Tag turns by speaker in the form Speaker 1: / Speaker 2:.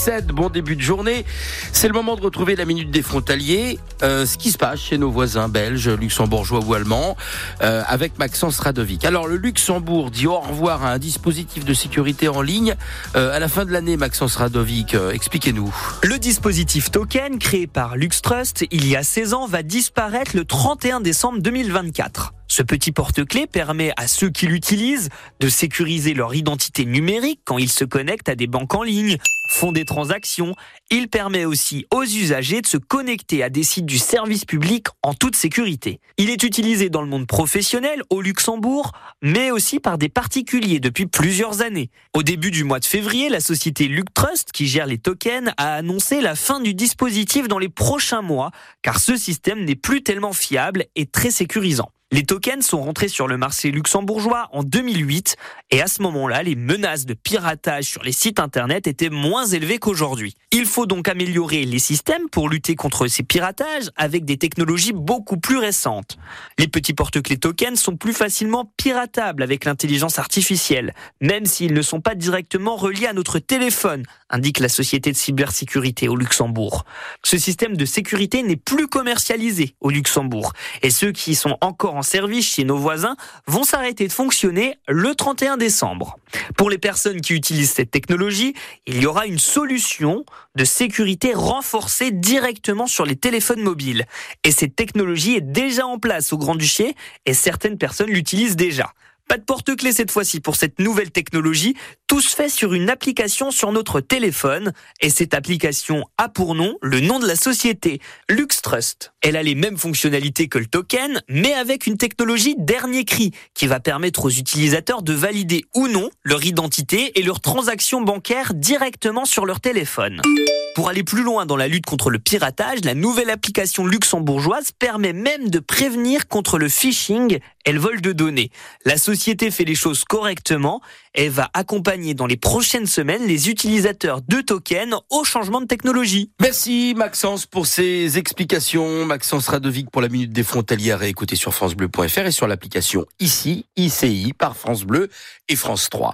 Speaker 1: 17, bon début de journée. C'est le moment de retrouver la minute des frontaliers. Euh, ce qui se passe chez nos voisins belges, luxembourgeois ou allemands, euh, avec Maxence Radovic. Alors le Luxembourg dit au revoir à un dispositif de sécurité en ligne. Euh, à la fin de l'année, Maxence Radovic, expliquez-nous.
Speaker 2: Le dispositif token créé par LuxTrust il y a 16 ans va disparaître le 31 décembre 2024. Ce petit porte-clés permet à ceux qui l'utilisent de sécuriser leur identité numérique quand ils se connectent à des banques en ligne, font des transactions. Il permet aussi aux usagers de se connecter à des sites du service public en toute sécurité. Il est utilisé dans le monde professionnel au Luxembourg, mais aussi par des particuliers depuis plusieurs années. Au début du mois de février, la société LuxTrust, qui gère les tokens, a annoncé la fin du dispositif dans les prochains mois, car ce système n'est plus tellement fiable et très sécurisant. Les tokens sont rentrés sur le marché luxembourgeois en 2008 et à ce moment-là, les menaces de piratage sur les sites internet étaient moins élevées qu'aujourd'hui. Il faut donc améliorer les systèmes pour lutter contre ces piratages avec des technologies beaucoup plus récentes. Les petits porte-clés tokens sont plus facilement piratables avec l'intelligence artificielle, même s'ils ne sont pas directement reliés à notre téléphone, indique la société de cybersécurité au Luxembourg. Ce système de sécurité n'est plus commercialisé au Luxembourg et ceux qui sont encore en service chez nos voisins vont s'arrêter de fonctionner le 31 décembre. Pour les personnes qui utilisent cette technologie, il y aura une solution de sécurité renforcée directement sur les téléphones mobiles. Et cette technologie est déjà en place au Grand-Duché et certaines personnes l'utilisent déjà. Pas de porte-clés cette fois-ci pour cette nouvelle technologie. Tout se fait sur une application sur notre téléphone. Et cette application a pour nom le nom de la société, LuxTrust. Elle a les mêmes fonctionnalités que le token, mais avec une technologie dernier cri qui va permettre aux utilisateurs de valider ou non leur identité et leurs transactions bancaires directement sur leur téléphone. Pour aller plus loin dans la lutte contre le piratage, la nouvelle application luxembourgeoise permet même de prévenir contre le phishing le vol de données. La société fait les choses correctement et va accompagner dans les prochaines semaines les utilisateurs de tokens au changement de technologie.
Speaker 1: Merci Maxence pour ces explications. Maxence Radovic pour la Minute des Frontaliers à réécouter sur francebleu.fr et sur l'application ici, ICI par France Bleu et France 3.